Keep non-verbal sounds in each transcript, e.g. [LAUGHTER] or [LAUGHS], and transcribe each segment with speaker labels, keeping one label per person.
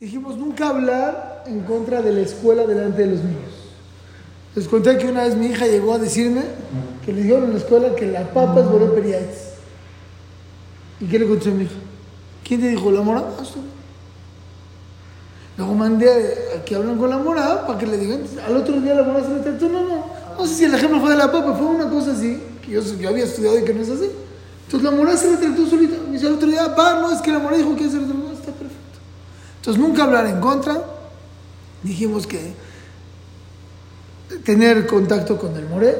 Speaker 1: dijimos nunca hablar en contra de la escuela delante de los niños. Les conté que una vez mi hija llegó a decirme que le dijeron en la escuela que la papa es Boré Periaites. ¿Y qué le contestó mi hija? ¿Quién te dijo la sí. Luego mandé a que hablen con la morada para que le digan. Al otro día la morada se trató. No, no. No sé si el ejemplo fue de la papa, fue una cosa así, que yo, yo había estudiado y que no es así. Entonces la morada se le trató solita. Me dice al otro día, pa, no, es que la morada dijo que se le trató. Está perfecto. Entonces nunca hablar en contra. Dijimos que tener contacto con el moré,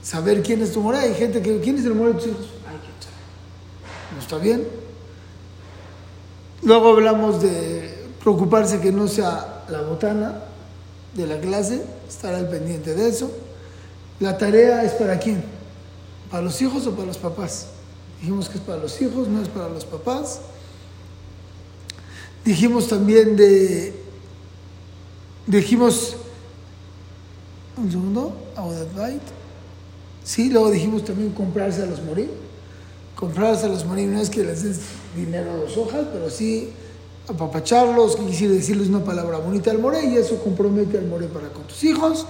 Speaker 1: saber quién es tu moré. Hay gente que, ¿quién es el moré de tus hijos? No está bien. Luego hablamos de preocuparse que no sea la botana de la clase, estar al pendiente de eso. La tarea es para quién? ¿Para los hijos o para los papás? Dijimos que es para los hijos, no es para los papás. Dijimos también de. Dijimos. Un segundo. Sí, luego dijimos también comprarse a los morir. Comprarse a los morir no es que les des dinero a dos hojas, pero sí apapacharlos, que quisiera decirles una palabra bonita al more y eso compromete al more para con tus hijos.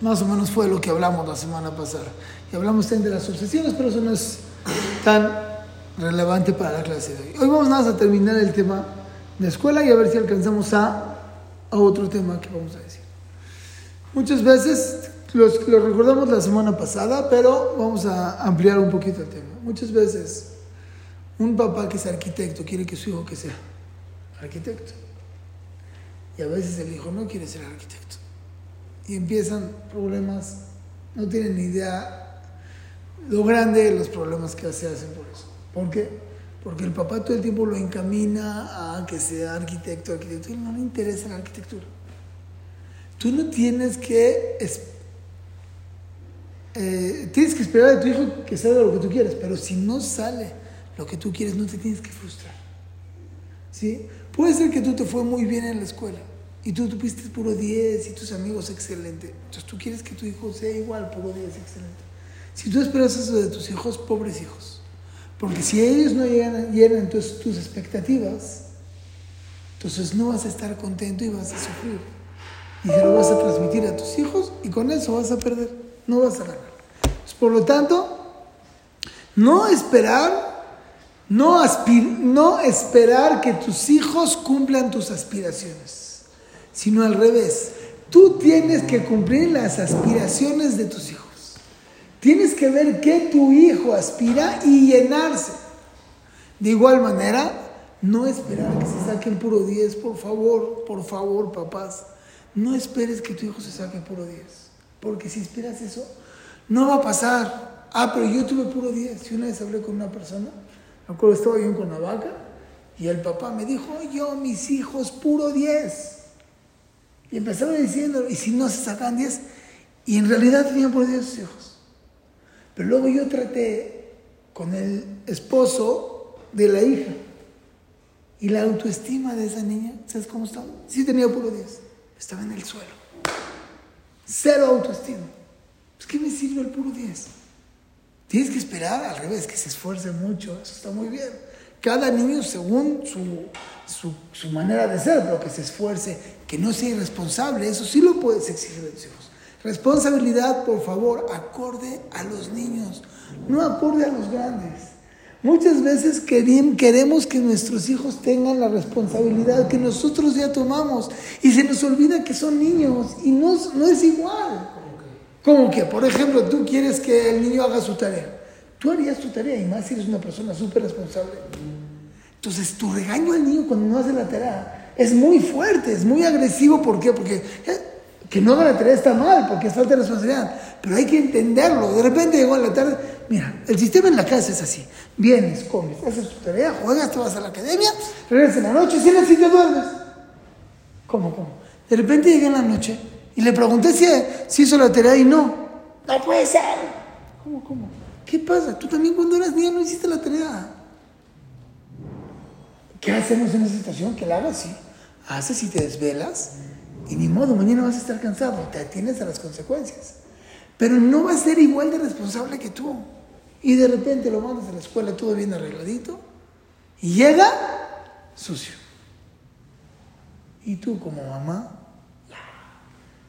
Speaker 1: Más o menos fue lo que hablamos la semana pasada. Y hablamos también de las obsesiones, pero eso no es tan relevante para la clase de hoy. Hoy vamos nada más a terminar el tema de escuela y a ver si alcanzamos a, otro tema que vamos a decir. Muchas veces los, lo recordamos la semana pasada, pero vamos a ampliar un poquito el tema. Muchas veces un papá que es arquitecto quiere que su hijo que sea arquitecto. Y a veces el hijo no quiere ser arquitecto. Y empiezan problemas, no tienen ni idea lo grande de los problemas que se hacen por eso. ¿Por qué? Porque el papá todo el tiempo lo encamina a que sea arquitecto, arquitecto, y no le interesa la arquitectura. Tú no tienes que eh, tienes que esperar de tu hijo que salga lo que tú quieres, pero si no sale lo que tú quieres, no te tienes que frustrar. ¿Sí? Puede ser que tú te fue muy bien en la escuela y tú tuviste puro 10 y tus amigos excelente. Entonces tú quieres que tu hijo sea igual, puro 10, excelente. Si tú esperas eso de tus hijos, pobres hijos. Porque si ellos no llegan, llenan tus, tus expectativas, entonces no vas a estar contento y vas a sufrir. Y se lo vas a transmitir a tus hijos y con eso vas a perder, no vas a ganar. Pues, por lo tanto, no esperar no, no esperar que tus hijos cumplan tus aspiraciones, sino al revés. Tú tienes que cumplir las aspiraciones de tus hijos. Tienes que ver qué tu hijo aspira y llenarse. De igual manera, no esperar que se saque el puro 10, por favor, por favor, papás. No esperes que tu hijo se saque puro 10, porque si esperas eso, no va a pasar. Ah, pero yo tuve puro 10. Y una vez hablé con una persona me acuerdo, estaba yo en Cuernavaca y el papá me dijo, yo, mis hijos, puro 10. Y empezaba diciendo, ¿y si no se sacan 10? Y en realidad tenían puro 10 hijos. Pero luego yo traté con el esposo de la hija. Y la autoestima de esa niña, ¿sabes cómo estaba? Sí tenía puro 10. Estaba en el suelo. Cero autoestima. Pues, ¿qué me sirve el puro 10? Tienes que esperar al revés, que se esfuerce mucho, eso está muy bien. Cada niño según su, su, manera de ser, pero que se esfuerce, que no sea irresponsable, eso sí lo puedes exigir de tus hijos. Responsabilidad, por favor, acorde a los niños, no acorde a los grandes. Muchas veces queremos que nuestros hijos tengan la responsabilidad que nosotros ya tomamos y se nos olvida que son niños y no, es igual. Como que, por ejemplo, tú quieres que el niño haga su tarea. Tú harías tu tarea y más si eres una persona súper responsable. Entonces, tu regaño al niño cuando no hace la tarea es muy fuerte, es muy agresivo. ¿Por qué? Porque eh, que no tarea está mal, porque es falta de responsabilidad. Pero hay que entenderlo. De repente llegó en la tarde. Mira, el sistema en la casa es así. Vienes, comes, haces tu tarea, juegas, te vas a la academia, regresas en la noche, si y te duermes. ¿Cómo, cómo? De repente llega en la noche y le pregunté si, si hizo la tarea y no. No puede ser. ¿Cómo, cómo? ¿Qué pasa? Tú también cuando eras niña no hiciste la tarea. ¿Qué hacemos en esa situación? Que la hagas, sí. Haces y te desvelas y ni modo, mañana vas a estar cansado. Te atienes a las consecuencias. Pero no va a ser igual de responsable que tú. Y de repente lo mandas a la escuela todo bien arregladito. Y llega sucio. Y tú como mamá,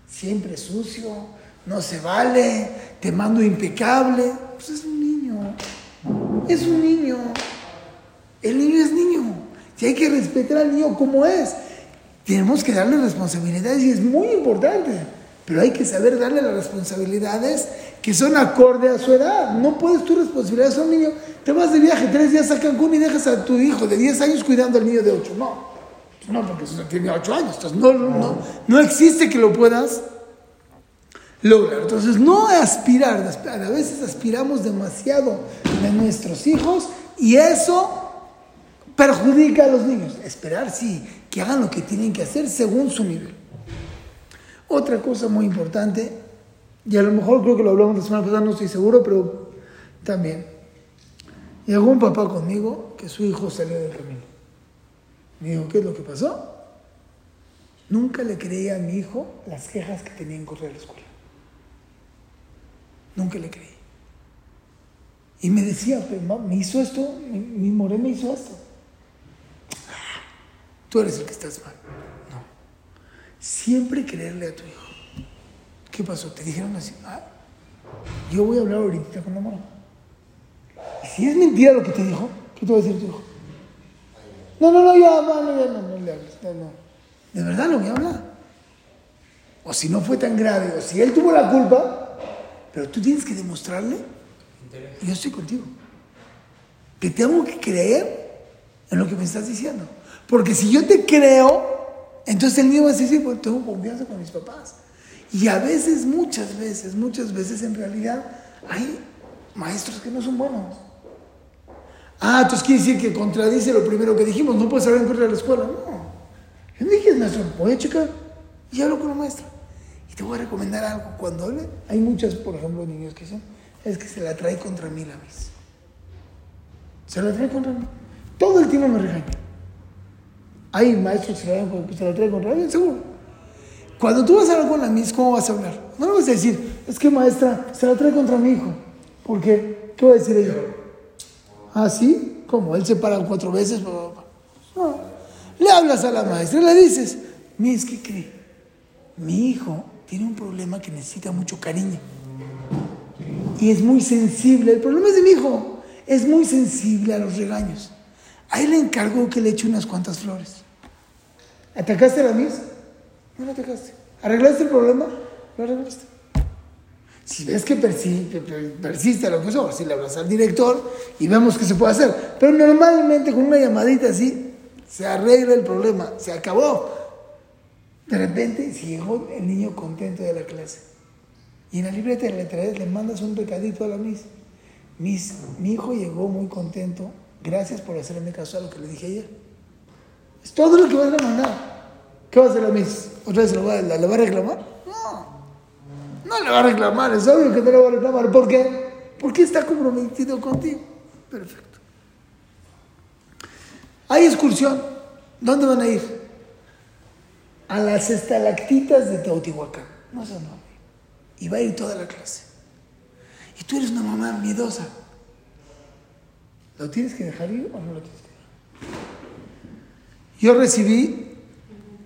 Speaker 1: siempre sucio, no se vale, te mando impecable. Pues es un niño, es un niño. El niño es niño. Y hay que respetar al niño como es. Tenemos que darle responsabilidades y es muy importante. Pero hay que saber darle las responsabilidades que son acorde a su edad. No puedes tu responsabilidades a un niño. Te vas de viaje tres días a Cancún y dejas a tu hijo de 10 años cuidando al niño de 8. No. No, porque tiene 8 años. Entonces no, no, no existe que lo puedas lograr. Entonces no aspirar. A veces aspiramos demasiado de nuestros hijos y eso perjudica a los niños. Esperar, sí, que hagan lo que tienen que hacer según su nivel. Otra cosa muy importante, y a lo mejor creo que lo hablamos la semana pasada, no estoy seguro, pero también. Llegó un papá conmigo que su hijo salió del camino. Me dijo, ¿qué es lo que pasó? Nunca le creía a mi hijo las quejas que tenía en correr a la escuela. Nunca le creí. Y me decía, me hizo esto, mi, mi me hizo esto tú eres el que estás mal. No. Siempre creerle a tu hijo. ¿Qué pasó? Te dijeron así, ah, yo voy a hablar ahorita con la mamá. Y si es mentira lo que te dijo, ¿qué te va a decir tu hijo? No, no, no, ya, no, no, ya, no, no le hables, no, no. De verdad no voy a hablar. O si no fue tan grave, o si él tuvo la culpa, pero tú tienes que demostrarle, yo estoy contigo, que tengo que creer en lo que me estás diciendo. Porque si yo te creo, entonces el niño va a decir, sí, pues tengo confianza con mis papás. Y a veces, muchas veces, muchas veces en realidad hay maestros que no son buenos. Ah, entonces quiere decir que contradice lo primero que dijimos, no puedes hablar en contra de la escuela. No. Yo no dije, maestro, voy a checar y hablo con la maestra. Y te voy a recomendar algo. Cuando hable, hay muchas, por ejemplo, niños que son, es que se la trae contra mí la mis. Se la trae contra mí. Todo el tiempo me regaña. Hay maestros que se la traen contra alguien, seguro. Cuando tú vas a hablar con la Miss, ¿cómo vas a hablar? No le vas a decir, es que maestra, se la trae contra mi hijo. ¿Por qué? ¿Qué va a decir ella? ¿Ah, sí? ¿Cómo? Él se para cuatro veces. No. Le hablas a la maestra, le dices, Miss, ¿qué cree? Mi hijo tiene un problema que necesita mucho cariño. Y es muy sensible. El problema es de mi hijo. Es muy sensible a los regaños. Ahí le encargo que le eche unas cuantas flores. ¿Atacaste a la misa? No la atacaste. ¿Arreglaste el problema? Lo arreglaste. Si ves que persiste, persiste lo que sea, si le hablas al director y vemos qué se puede hacer. Pero normalmente con una llamadita así se arregla el problema, se acabó. De repente, si llegó el niño contento de la clase y en la libreta le traes, le mandas un recadito a la mis, mis, mi hijo llegó muy contento Gracias por hacerme caso a lo que le dije ayer. Es todo lo que vas a mandar. ¿Qué va a hacer la Miss? ¿Otra vez lo va, la, va a reclamar? No. No le va a reclamar, es obvio que no le va a reclamar. ¿Por qué? Porque está comprometido contigo. Perfecto. Hay excursión. ¿Dónde van a ir? A las estalactitas de Teotihuacán. No sé dónde. Y va a ir toda la clase. Y tú eres una mamá miedosa. ¿Lo tienes que dejar ir o no lo tienes que dejar? Yo recibí,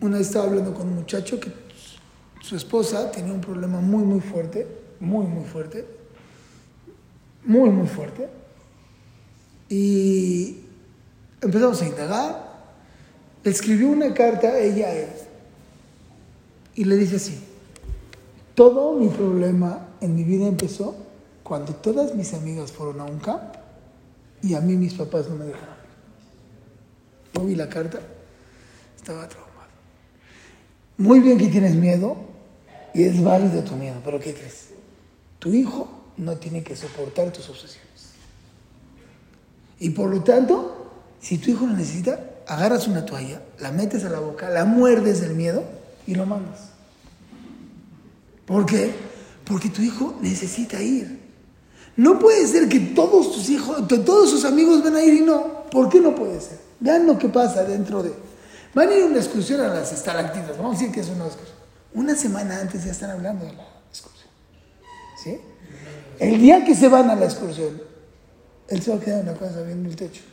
Speaker 1: una vez estaba hablando con un muchacho que su esposa tenía un problema muy, muy fuerte, muy, muy fuerte, muy, muy fuerte. Y empezamos a indagar. Le escribió una carta a ella a él. Y le dice así, todo mi problema en mi vida empezó cuando todas mis amigas fueron a un campo y a mí mis papás no me dejaron. Yo vi la carta, estaba traumado. Muy bien que tienes miedo y es válido tu miedo, pero ¿qué crees? Tu hijo no tiene que soportar tus obsesiones. Y por lo tanto, si tu hijo lo necesita, agarras una toalla, la metes a la boca, la muerdes del miedo y lo mandas. ¿Por qué? Porque tu hijo necesita ir. No puede ser que todos tus hijos, todos sus amigos van a ir y no. ¿Por qué no puede ser? Vean lo que pasa dentro de... Van a ir a una excursión a las estalactitas. Vamos a decir que es una excursión. Una semana antes ya están hablando de la excursión. ¿Sí? El día que se van a la excursión, él se va a quedar en la viendo el techo.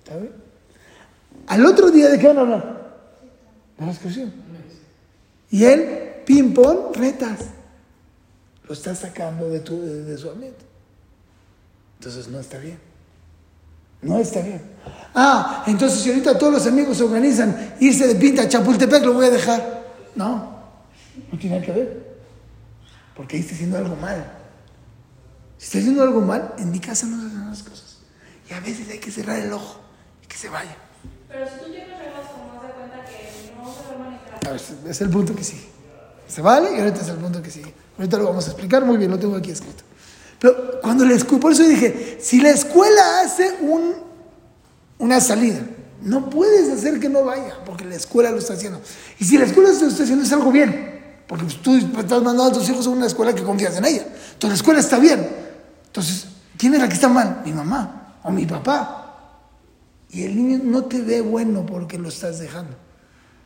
Speaker 1: ¿Está? Al otro día, ¿de qué van a hablar? De la excursión. Y él, ping-pong, retas. Lo está sacando de, tu, de, su ambiente. Entonces no está bien. No está bien. Ah, entonces si ahorita todos los amigos se organizan irse de pinta a Chapultepec, lo voy a dejar. No, no tiene que ver. Porque ahí está haciendo algo mal. Si está haciendo algo mal, en mi casa no se hacen las cosas. Y a veces hay que cerrar el ojo y que se vaya.
Speaker 2: Pero si tú tienes reglas como de cuenta que no se en
Speaker 1: A es el punto que sigue. Se vale y ahorita es el punto que sigue. Ahorita lo vamos a explicar muy bien, lo tengo aquí escrito. Pero cuando la escuela, por eso dije, si la escuela hace un, una salida, no puedes hacer que no vaya, porque la escuela lo está haciendo. Y si la escuela lo está haciendo es algo bien, porque tú estás mandando a tus hijos a una escuela que confías en ella. Entonces la escuela está bien. Entonces, ¿quién es la que está mal? Mi mamá o mi papá. Y el niño no te ve bueno porque lo estás dejando.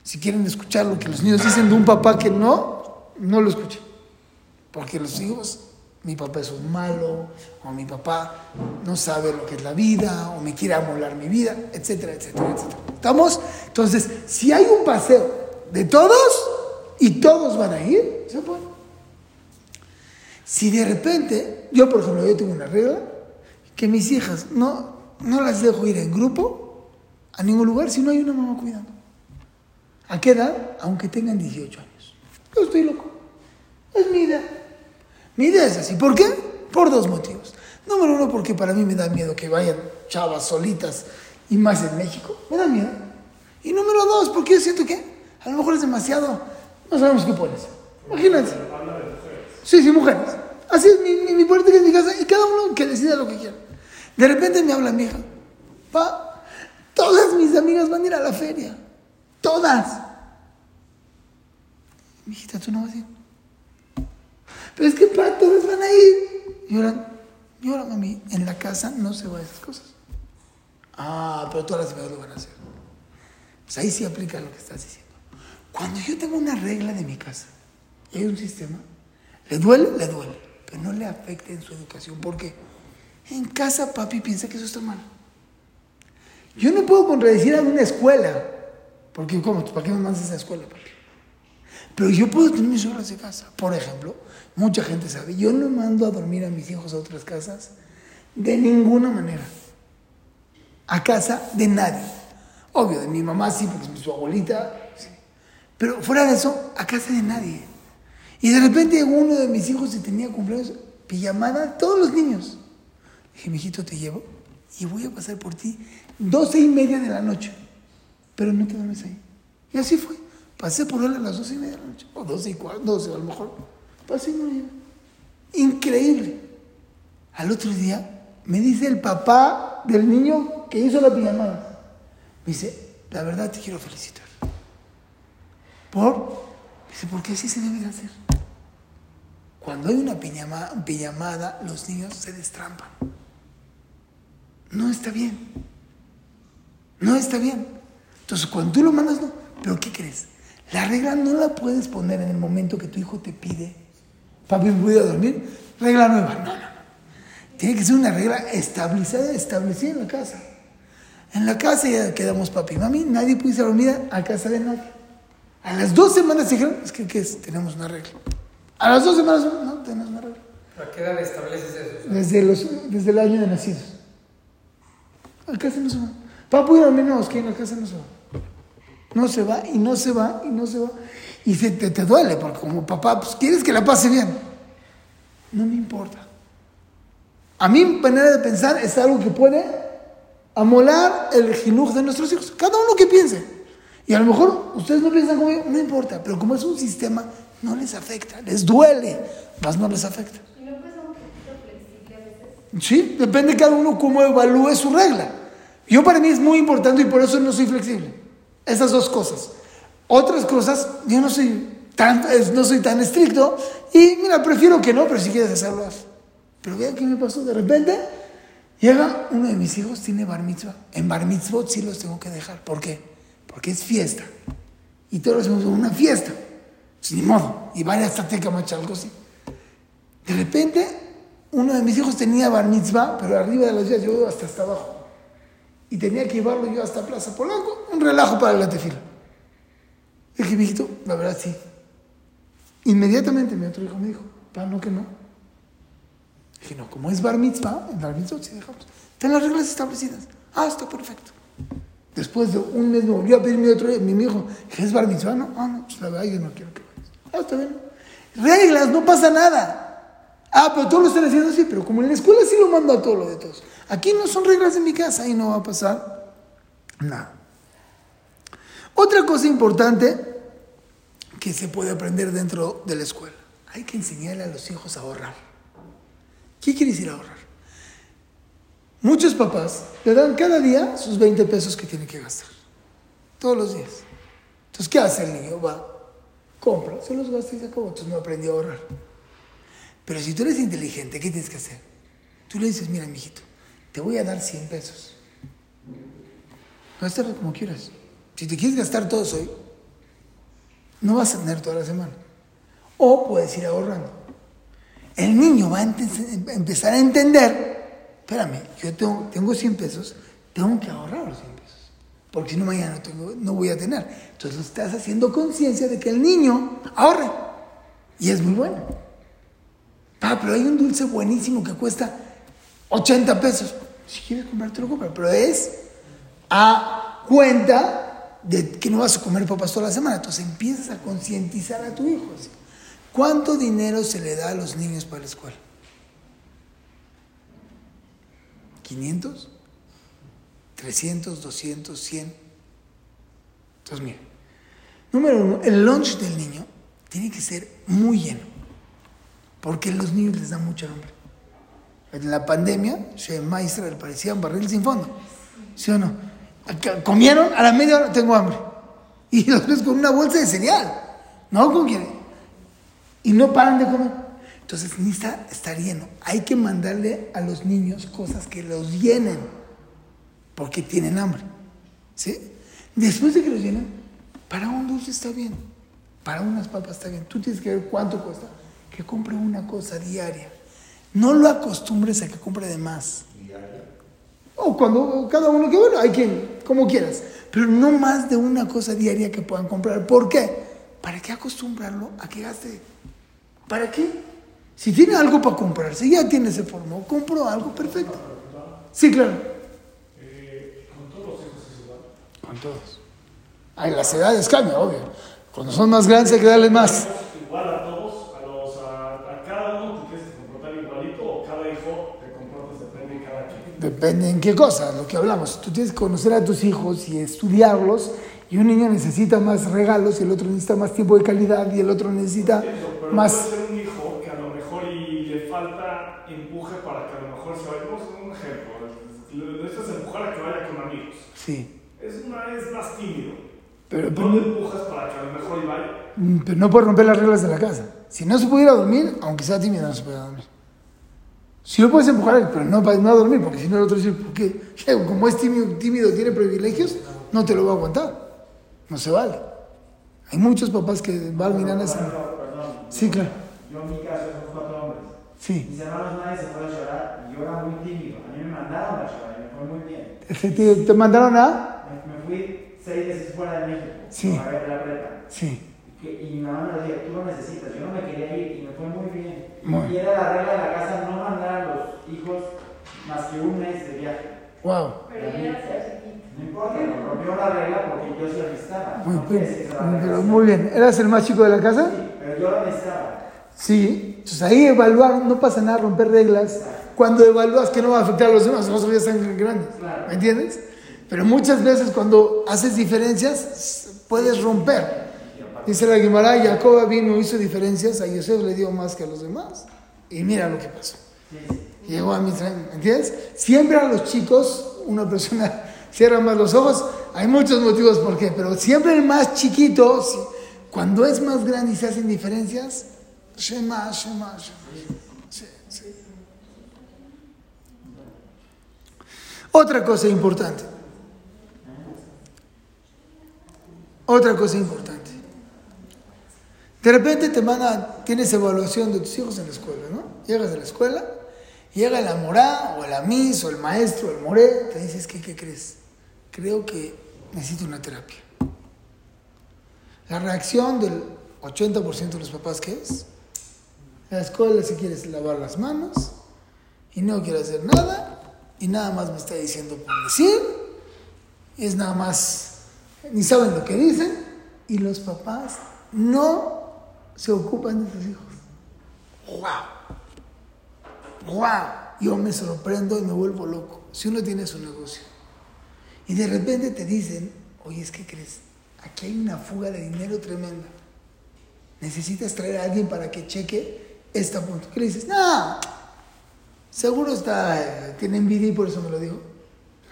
Speaker 1: Si quieren escuchar lo que los niños dicen de un papá que no, no lo escuchen. Porque los hijos, mi papá es un malo, o mi papá no sabe lo que es la vida, o me quiere amolar mi vida, etcétera, etcétera, etcétera. ¿Estamos? Entonces, si hay un paseo de todos y todos van a ir, se puede. Si de repente, yo por ejemplo, yo tengo una regla, que mis hijas no, no las dejo ir en grupo a ningún lugar si no hay una mamá cuidando. ¿A qué edad? Aunque tengan 18 años. Yo estoy loco. Es mi idea. Mi idea es así. ¿Por qué? Por dos motivos. Número uno, porque para mí me da miedo que vayan chavas solitas y más en México. Me da miedo. Y número dos, porque yo siento que a lo mejor es demasiado. No sabemos qué pones. Imagínense. Sí, sí, mujeres. Así es mi, mi, mi política en mi casa y cada uno que decida lo que quiera. De repente me habla mi hija. Pa, todas mis amigas van a ir a la feria. Todas. Mi hijita, tú no vas a ir. Pero es que para todas van a ir. Y ahora, mami, en la casa no se va a esas cosas. Ah, pero todas las amigas lo van a hacer. Pues ahí sí aplica lo que estás diciendo. Cuando yo tengo una regla de mi casa y hay un sistema, le duele, le duele, pero no le afecta en su educación. ¿Por qué? En casa papi piensa que eso está mal. Yo no puedo contradecir a una escuela, porque ¿cómo? ¿Para qué me mandas a esa escuela, papi? Pero yo puedo tener mis horas de casa. Por ejemplo, mucha gente sabe, yo no mando a dormir a mis hijos a otras casas de ninguna manera. A casa de nadie. Obvio, de mi mamá sí, porque es su abuelita. Sí. Pero fuera de eso, a casa de nadie. Y de repente uno de mis hijos se tenía cumpleaños, pijamada, todos los niños. Dije, mijito, te llevo y voy a pasar por ti doce y media de la noche. Pero no te duermes ahí. Y así fue. Pasé por él a las doce y media de la noche. O doce y cuatro, doce a lo mejor. Pasé y no. Increíble. Al otro día me dice el papá del niño que hizo la pijamada. Me dice, la verdad te quiero felicitar. ¿Por? Dice, porque así se debe de hacer. Cuando hay una pijamada, pijamada los niños se destrampan. No está bien. No está bien. Entonces, cuando tú lo mandas, no. Pero ¿qué crees? La regla no la puedes poner en el momento que tu hijo te pide, papi, ¿voy a dormir? Regla nueva. No, no, no. Tiene que ser una regla establecida, establecida en la casa. En la casa ya quedamos papi y mami, nadie puede irse a dormir a casa de nadie. A las dos semanas dijeron, es que ¿qué es? tenemos una regla. A las dos semanas, no, tenemos una regla.
Speaker 3: ¿A qué edad estableces eso?
Speaker 1: Desde, los, desde el año de nacidos. A casa no se va. Papu y a no, es que en la casa no se va. No se va y no se va y no se va. Y se te, te duele, porque como papá, pues quieres que la pase bien. No me importa. A mi manera de pensar es algo que puede amolar el jinuj de nuestros hijos. Cada uno que piense. Y a lo mejor ustedes no piensan como yo, no importa, pero como es un sistema, no les afecta, les duele, más no les afecta.
Speaker 2: ¿Y no puede ser un poquito flexible a veces?
Speaker 1: Sí, depende cada uno cómo evalúe su regla. Yo para mí es muy importante y por eso no soy flexible. Esas dos cosas. Otras cosas, yo no soy tan, no soy tan estricto y mira, prefiero que no, pero si quieres hacerlo. Pero vean qué me pasó. De repente llega uno de mis hijos, tiene bar mitzvah. En bar mitzvah sí los tengo que dejar. ¿Por qué? Porque es fiesta. Y todos hacemos una fiesta. Pues ni modo. Y vaya hasta Tecamacha, algo así. De repente, uno de mis hijos tenía bar mitzvah, pero arriba de los días yo hasta hasta abajo. Y tenía que llevarlo yo hasta Plaza Polanco, un relajo para la tefila. Dije, mijito, la verdad sí. Inmediatamente mi otro hijo me dijo, pa, no que no. Dije, no, como es bar mitzvah, en bar mitzvah sí dejamos. Están las reglas establecidas. Ah, está perfecto. Después de un mes me volvió a pedir mi otro mi hijo, ¿es bar mitzvah? No, ah, no, pues la verdad yo no quiero que vayas. Ah, está bien. Reglas, no pasa nada. Ah, pero todos lo están haciendo así, pero como en la escuela sí lo mando a todo lo de todos. Aquí no son reglas de mi casa y no va a pasar nada. Otra cosa importante que se puede aprender dentro de la escuela. Hay que enseñarle a los hijos a ahorrar. ¿Qué quiere decir ahorrar? Muchos papás le dan cada día sus 20 pesos que tiene que gastar. Todos los días. Entonces, ¿qué hace el niño? Va, compra, se los gasta y se acabó. Entonces no aprendió a ahorrar. Pero si tú eres inteligente, ¿qué tienes que hacer? Tú le dices, mira, mijito, te voy a dar 100 pesos. Gástalo como quieras. Si te quieres gastar todos hoy, no vas a tener toda la semana. O puedes ir ahorrando. El niño va a empezar a entender, espérame, yo tengo, tengo 100 pesos, tengo que ahorrar los 100 pesos. Porque si no, mañana no, voy a tener. Entonces estás haciendo conciencia de que el niño ahorre. Y es muy bueno. Ah, pero hay un dulce buenísimo que cuesta 80 pesos. Si quieres comprártelo, compra. Pero es a cuenta de que no vas a comer papas toda la semana. Entonces empiezas a concientizar a tu hijo. ¿Cuánto dinero se le da a los niños para la escuela? ¿500? ¿300? ¿200? ¿100? Entonces, mira. Número uno, el lunch del niño tiene que ser muy lleno. Porque los niños les da mucha hambre. En la pandemia, Shem Maestra parecía un barril sin fondo. ¿Sí o no? Comieron, a la media hora tengo hambre. Y [LAUGHS] los ves con una bolsa de cereal. ¿No? ¿Con quién? Y no paran de comer. Entonces necesita estar lleno. Hay que mandarle a los niños cosas que los llenen. Porque tienen hambre. ¿Sí? Después de que los llenen, para un dulce está bien. Para unas papas está bien. Tú tienes que ver cuánto cuesta que compre una cosa diaria. No lo acostumbres a que compre de más. ¿Diaria? O cuando cada uno que, bueno, hay quien, como quieras. Pero no más de una cosa diaria que puedan comprar. ¿Por qué? ¿Para qué acostumbrarlo a que gaste? ¿Para qué? Si tiene algo para comprar, si ya tiene ese formo, compro algo perfecto. Sí, claro.
Speaker 4: ¿Con todos los hijos es igual?
Speaker 1: Con todos. Ay, las edades cambian, obvio. Cuando son más grandes hay que darles más.
Speaker 4: Igual a todos.
Speaker 1: Depende en qué cosa, lo que hablamos. Tú tienes que conocer a tus hijos y estudiarlos. Y un niño necesita más regalos y el otro necesita más tiempo de calidad y el otro necesita
Speaker 4: pero
Speaker 1: más...
Speaker 4: Puede ser un hijo que a lo mejor y le falta empuje para que a lo mejor se vaya. Vamos a un ejemplo. Necesitas empujar a que vaya con amigos.
Speaker 1: Sí.
Speaker 4: Es, una, es más tímido.
Speaker 1: Pero,
Speaker 4: no le empujas para que a lo mejor y vaya.
Speaker 1: Mm, pero no puedes romper las reglas de la casa. Si no se pudiera dormir, aunque sea tímido, no se puede dormir. Si lo puedes empujar, pero no no dormir, porque si no el otro dice, ¿por qué? Como es tímido, tímido, tiene privilegios, no te lo va a aguantar. No se vale. Hay muchos papás que van mirando ese. Sí, claro.
Speaker 5: Yo en mi caso somos cuatro hombres.
Speaker 1: Sí.
Speaker 5: Mis hermanos nadie se puede llorar y yo era muy tímido. A mí me mandaron a llorar y me fue muy bien.
Speaker 1: ¿Te, te mandaron a?
Speaker 5: Me, me, fui seis meses fuera de México.
Speaker 1: Sí.
Speaker 5: A ver la prepa.
Speaker 1: Sí.
Speaker 5: Y mi mamá me lo dijo, tú lo necesitas. Yo no me quería ir y me fue muy bien.
Speaker 1: Muy.
Speaker 5: Y era la regla de la casa no mandar a los hijos más que un mes de viaje.
Speaker 1: Wow.
Speaker 2: Pero chiquito.
Speaker 5: No importa, rompió la regla porque yo sí lo necesitaba.
Speaker 1: Muy,
Speaker 5: No la
Speaker 1: pero muy bien. ¿Eras el más chico de la casa?
Speaker 5: Sí, pero yo lo necesitaba.
Speaker 1: Sí. Entonces ahí evaluar, no pasa nada romper reglas. Cuando evalúas que no va a afectar a los demás, nosotros ya están grandes.
Speaker 5: Claro.
Speaker 1: ¿Me entiendes? Pero muchas veces cuando haces diferencias, puedes romper. Dice la Guimara, Jacob vino, hizo diferencias, a Yosef le dio más que a los demás. Y mira lo que pasó. Llegó a Mitzrayim, ¿me entiendes? Siempre a los chicos, una persona [LAUGHS] cierra más los ojos, hay muchos motivos por qué, pero siempre el más chiquito, cuando es más grande y se hacen diferencias, Shema, Shema, Shema. Sí, sí. Otra cosa importante. Otra cosa importante. De repente te mandan, tienes evaluación de tus hijos en la escuela, ¿no? Llegas a la escuela, llega la morá, o el amis, o el maestro, el moré, te dices, ¿qué, qué crees? creo que necesito una terapia. La reacción del 80% de los papás, ¿qué es? La escuela si quieres lavar las manos y no quiere hacer nada y nada más me está diciendo por decir, es nada más, ni saben lo que dicen y los papás no se ocupan de sus hijos. ¡Wow! ¡Wow! Yo me sorprendo y me vuelvo loco. Si uno tiene su negocio y de repente te dicen, oye, es que crees, aquí hay una fuga de dinero tremenda. Necesitas traer a alguien para que cheque esta punto. ¿Qué le dices? No, seguro está, eh, tiene envidia y por eso me lo dijo.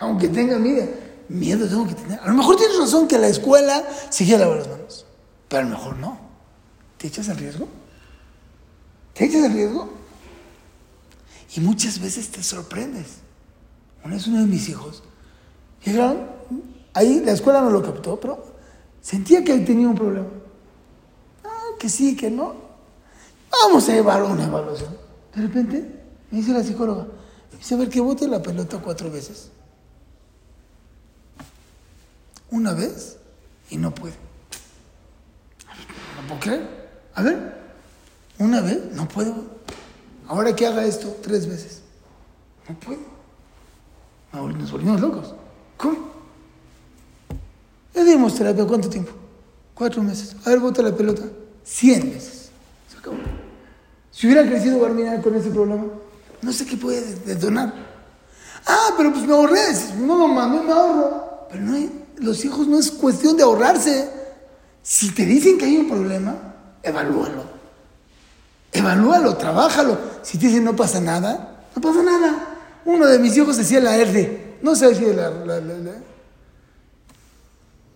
Speaker 1: Aunque tenga envidia, miedo tengo que tener. A lo mejor tienes razón que la escuela sí quiere lavar las manos, pero a lo mejor no. ¿Te echas al riesgo? ¿Te echas al riesgo? Y muchas veces te sorprendes. Una vez uno de mis hijos, llegaron, ahí la escuela no lo captó, pero sentía que tenía un problema. Ah, que sí, que no. Vamos a llevar una evaluación. De repente, me dice la psicóloga, me dice, a ver, que bote la pelota cuatro veces. Una vez y no puede. No puedo creer. A ver, una vez, no puedo. Ahora que haga esto tres veces. No puedo. Ahora nos volvimos locos. ¿Cómo? Le dimos terapia, ¿cuánto tiempo? Cuatro meses. A ver, bota la pelota. Cien veces. Se acabó. Si hubiera crecido Barminar con ese problema, no sé qué puede detonar. Ah, pero pues me ahorré. No, mamá, no me ahorro. Pero no hay, los hijos no es cuestión de ahorrarse. Si te dicen que hay un problema, evalúalo. Evalúalo, trabájalo. Si te dicen no pasa nada, no pasa nada. Uno de mis hijos decía la R. No sé si la, la.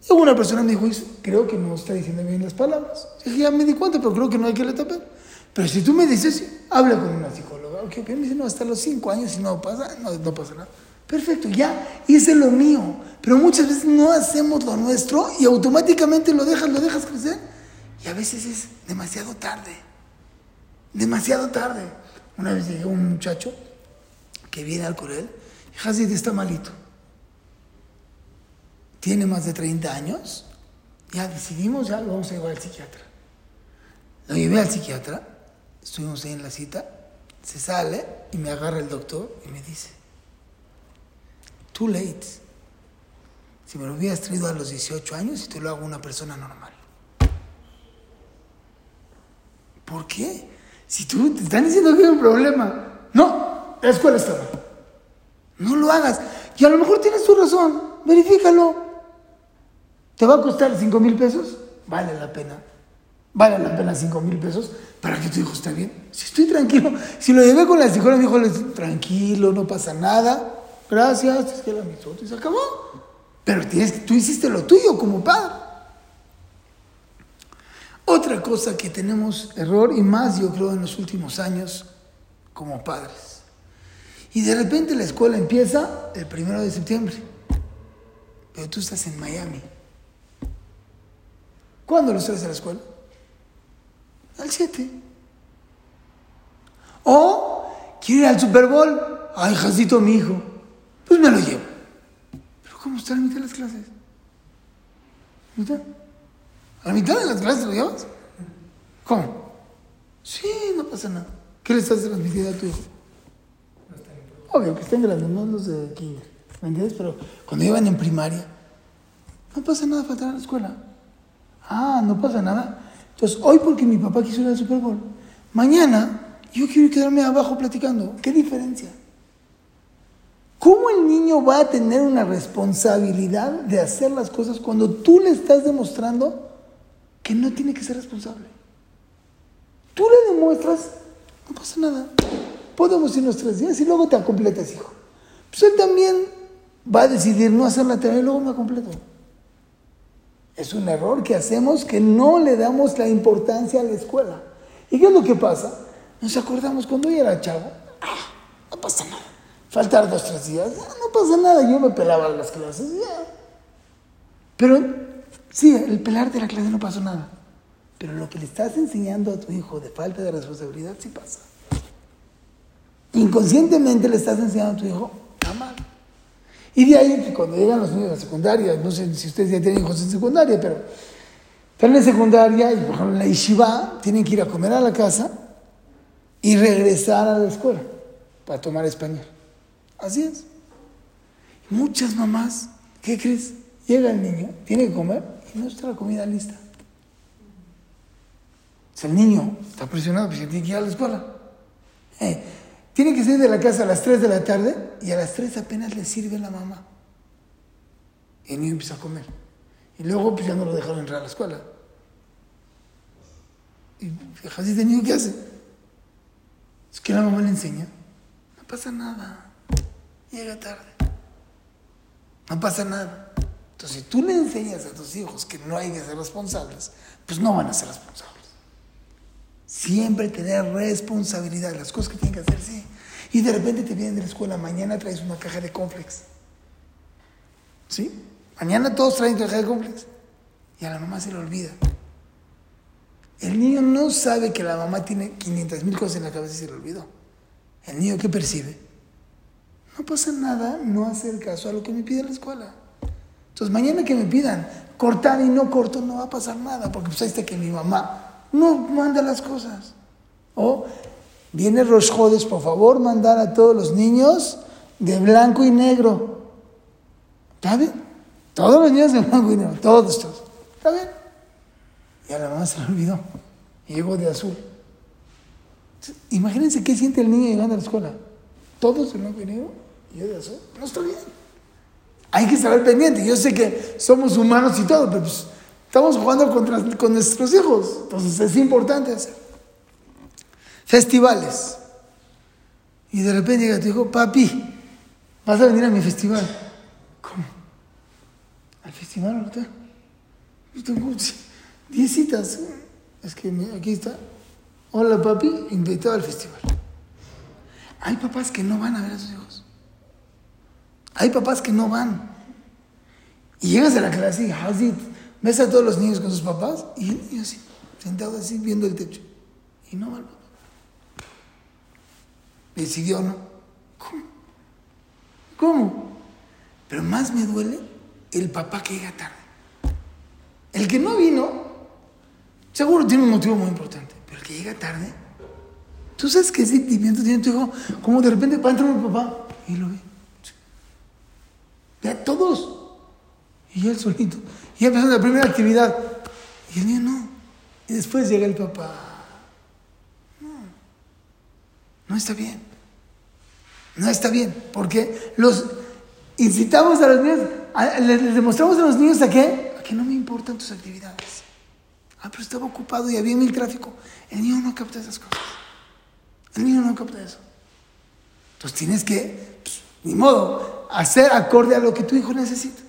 Speaker 1: Y una persona me dijo, creo que no está diciendo bien las palabras. Y dije, ya me di cuenta, pero creo que no hay que le tapar. Pero si tú me dices, habla con una psicóloga. Ok, me dice, no, hasta los cinco años si no pasa, no, no pasa nada. Perfecto, ya, hice lo mío. Pero muchas veces no hacemos lo nuestro y automáticamente lo dejas, lo dejas crecer. A veces es demasiado tarde. Demasiado tarde. Una vez llegó un muchacho que viene al Corel y Hazid está malito. Tiene más de 30 años. Ya decidimos, ya lo vamos a llevar al psiquiatra. Lo llevé al psiquiatra, estuvimos ahí en la cita, se sale y me agarra el doctor y me dice, too late. Si me lo hubieras traído a los 18 años y te lo hago una persona normal. ¿Por qué? Si tú te están diciendo que hay un problema. No, la escuela está mal. No lo hagas. Y a lo mejor tienes tu razón. Verifícalo. ¿Te va a costar 5 mil pesos? Vale la pena. Vale la pena 5 mil pesos para que tu hijo esté bien. Si estoy tranquilo. Si lo llevé con la psicóloga, mi hijo le dice, tranquilo, no pasa nada. Gracias, es que la mitzvot y se acabó. Pero tienes, tú hiciste lo tuyo como padre. Otra cosa que tenemos error y más yo creo en los últimos años como padres. Y de repente la escuela empieza el primero de septiembre. Pero tú estás en Miami. ¿Cuándo los traes a la escuela? Al 7. O quiere ir al Super Bowl. Ay, Jacito, mi hijo. Pues me lo llevo. Pero ¿cómo está mitad de las clases? ¿Mitad? ¿A la mitad de las clases lo llevas? ¿Cómo? Sí, no pasa nada. ¿Qué le estás transmitiendo a tu hijo? Obvio que estén grandes, no los de kinder. ¿Me entiendes? Pero cuando iban en primaria, no pasa nada faltar a la escuela. Ah, no pasa nada. Entonces, hoy porque mi papá quiso ir al Super Bowl, mañana yo quiero quedarme abajo platicando. ¿Qué diferencia? ¿Cómo el niño va a tener una responsabilidad de hacer las cosas cuando tú le estás demostrando que no tiene que ser responsable? Tú le demuestras, no pasa nada. Podemos irnos tres días y luego te completas, hijo. Pues él también va a decidir no hacer la tarea y luego me completo. Es un error que hacemos que no le damos la importancia a la escuela. ¿Y qué es lo que pasa? Nos acordamos cuando yo era chavo, ah, no pasa nada. Faltar dos, tres días, ah, no pasa nada, yo me pelaba las clases, ya. Pero sí, el pelarte la clase no pasó nada. Pero lo que le estás enseñando a tu hijo de falta de responsabilidad sí pasa. Inconscientemente le estás enseñando a tu hijo, está mal. Y de ahí cuando llegan los niños a la secundaria, no sé si ustedes ya tienen hijos en secundaria, pero están en secundaria y por ejemplo en la yeshiva tienen que ir a comer a la casa y regresar a la escuela para tomar español. Así es. Muchas mamás, ¿qué crees? Llega el niño, tiene que comer no está la comida lista. El niño está presionado porque tiene que ir a la escuela. Eh, tiene que salir de la casa a las 3 de la tarde y a las 3 apenas le sirve la mamá. Y el niño empieza a comer. Y luego pues ya no lo dejaron entrar a la escuela. Y fíjate, este niño qué hace? Es que la mamá le enseña. No pasa nada. Llega tarde. No pasa nada. Entonces, si tú le enseñas a tus hijos que no hay que ser responsables, pues no van a ser responsables. Siempre tener responsabilidad, las cosas que tienen que hacer, sí. Y de repente te vienen de la escuela, mañana traes una caja de complex. ¿Sí? Mañana todos traen caja de complex. Y a la mamá se le olvida. El niño no sabe que la mamá tiene 500 mil cosas en la cabeza y se le olvidó. El niño que percibe, no pasa nada no hacer caso a lo que me pide la escuela. Entonces mañana que me pidan cortar y no corto, no va a pasar nada, porque pues está que mi mamá no manda las cosas. O viene Rosh Hodesh, por favor, mandar a todos los niños de blanco y negro. ¿Está bien? Todos los niños de blanco y negro, todos, todos. ¿Está bien? Y a la mamá se le olvidó. Y llegó de azul. Imagínense qué siente el niño llegando a la escuela. Todos de blanco y negro y yo de azul. No está bien. Hay que estar pendiente. Yo sé que somos humanos y todo, pero pues estamos jugando contra, con nuestros hijos. Entonces es importante hacer. Festivales. Y de repente llega tu hijo, papi, vas a venir a mi festival. ¿Cómo? ¿Al festival ahorita? Yo tengo 10 citas. Es que aquí está. Hola papi, invitado al festival. Hay papás que no van a ver a sus hijos. Hay papás que no van. Y llegas a la clase y así, ves a todos los niños con sus papás y el niño así, sentado así, viendo el techo. Y no va el papá. Decidió no. ¿Cómo? ¿Cómo? Pero más me duele el papá que llega tarde. El que no vino, seguro tiene un motivo muy importante, pero el que llega tarde, ¿tú sabes qué sentimiento tiene tu hijo? Como de repente va a entrar mi papá y lo ve. Todos. Y él solito. Y empezó la primera actividad. Y el niño no. Y después llega el papá. No. No está bien. No está bien. Porque los incitamos a los niños, les demostramos a los niños a qué? A que no me importan tus actividades. Ah, pero estaba ocupado y había mil tráfico. El niño no capta esas cosas. El niño no capta eso. Entonces tienes que, pues, ni modo, hacer acorde a lo que tu hijo necesita.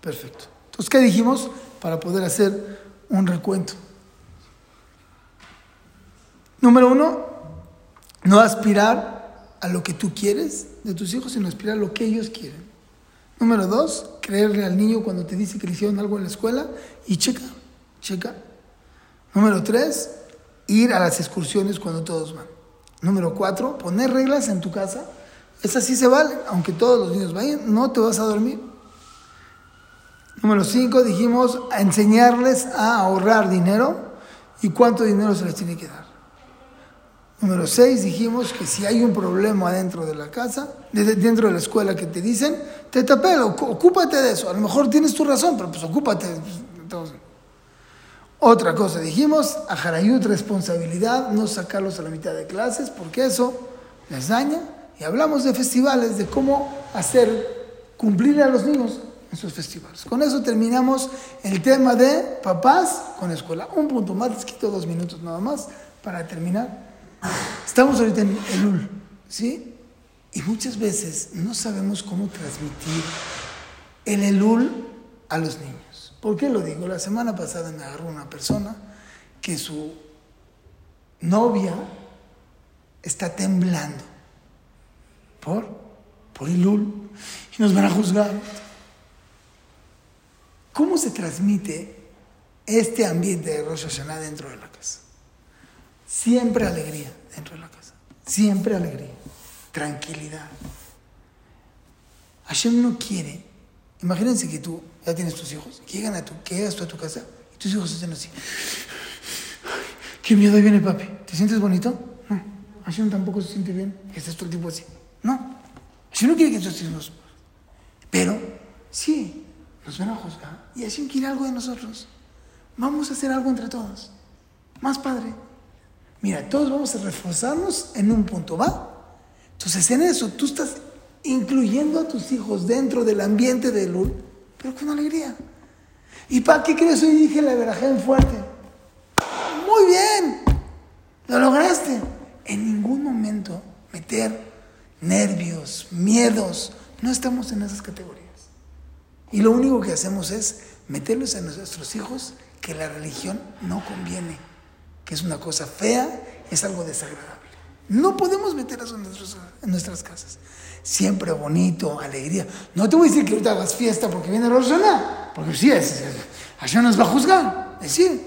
Speaker 1: Perfecto. Entonces, ¿qué dijimos? Para poder hacer un recuento. Número uno, no aspirar a lo que tú quieres de tus hijos, sino aspirar a lo que ellos quieren. Número dos, creerle al niño cuando te dice que le hicieron algo en la escuela y checa, checa. Número tres, ir a las excursiones cuando todos van. Número cuatro, poner reglas en tu casa. Esas sí se valen, aunque todos los niños vayan, no te vas a dormir. Número cinco, dijimos a enseñarles a ahorrar dinero y cuánto dinero se les tiene que dar. Número seis, dijimos que si hay un problema dentro de la casa, de- de- dentro de la escuela que te dicen, te tapela, ocu- ocúpate de eso. A lo mejor tienes tu razón, pero pues ocúpate. pues, entonces. Otra cosa, dijimos, a Jarayut responsabilidad, no sacarlos a la mitad de clases, porque eso les daña. Y hablamos de festivales, de cómo hacer cumplirle a los niños en sus festivales. Con eso terminamos el tema de papás con escuela. Un punto más, les quito dos minutos nada más para terminar. Estamos ahorita en Elul, ¿sí? Y muchas veces no sabemos cómo transmitir el Elul a los niños. ¿Por qué lo digo? La semana pasada me agarró una persona que su novia está temblando por, por Elul y nos van a juzgar. ¿Cómo se transmite este ambiente de Rosh Hashanah dentro de la casa? Siempre alegría dentro de la casa. Siempre alegría. tranquilidad. Hashem no quiere. Imagínense que tú ya tienes tus hijos, que llegan a tu, que llegas tú a tu casa y tus hijos estén así. Qué miedo, ahí viene papi. ¿Te sientes bonito? No. Hashem tampoco se siente bien que estés todo el tiempo así. No. Hashem no quiere que tus hijos. Pero, sí, nos van a juzgar. Y Hashem quiere algo de nosotros. Vamos a hacer algo entre todos. Más padre. Mira, todos vamos a reforzarnos en un punto, ¿va? Entonces, en eso tú estás incluyendo a tus hijos dentro del ambiente de Lul, pero con alegría. ¿Y para qué crees? Hoy dije la verajá en fuerte. Muy bien, lo lograste. En ningún momento meter nervios, miedos, no estamos en esas categorías. Y lo único que hacemos es meterlos a nuestros hijos que la religión no conviene, que es una cosa fea, es algo desagradable. No podemos meter eso en, nuestros- en nuestras casas. Siempre bonito, alegría. No te voy a decir que ahorita hagas fiesta porque viene Rosh Hashanah, porque sí, es, Hashem nos va a juzgar. Es decir,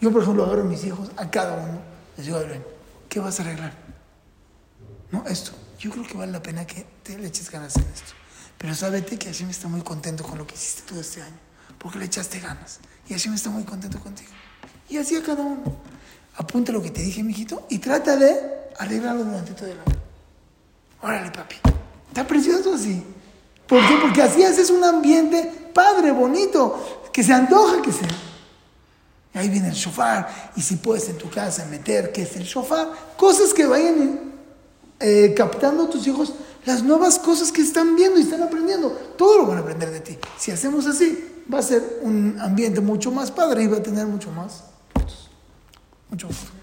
Speaker 1: yo por ejemplo agarro a mis hijos, a cada uno, les digo, ¿qué vas a arreglar? No, esto. Yo creo que vale la pena que te le eches ganas en esto. Pero sábete que Hashem está muy contento con lo que hiciste todo este año, porque le echaste ganas. Y Hashem está muy contento contigo. Y así a cada uno. Apunta lo que te dije, mijito, y trata de arreglarlo durante todo el año. Órale, papi. Está precioso así. ¿Por qué? Porque así haces un ambiente padre, bonito, que se antoja que sea. Y ahí viene el shofar. Y si puedes en tu casa meter qué es el shofar, cosas que vayan eh, captando a tus hijos las nuevas cosas que están viendo y están aprendiendo. Todo lo van a aprender de ti. Si hacemos así, va a ser un ambiente mucho más padre y va a tener mucho más. Mucho gusto.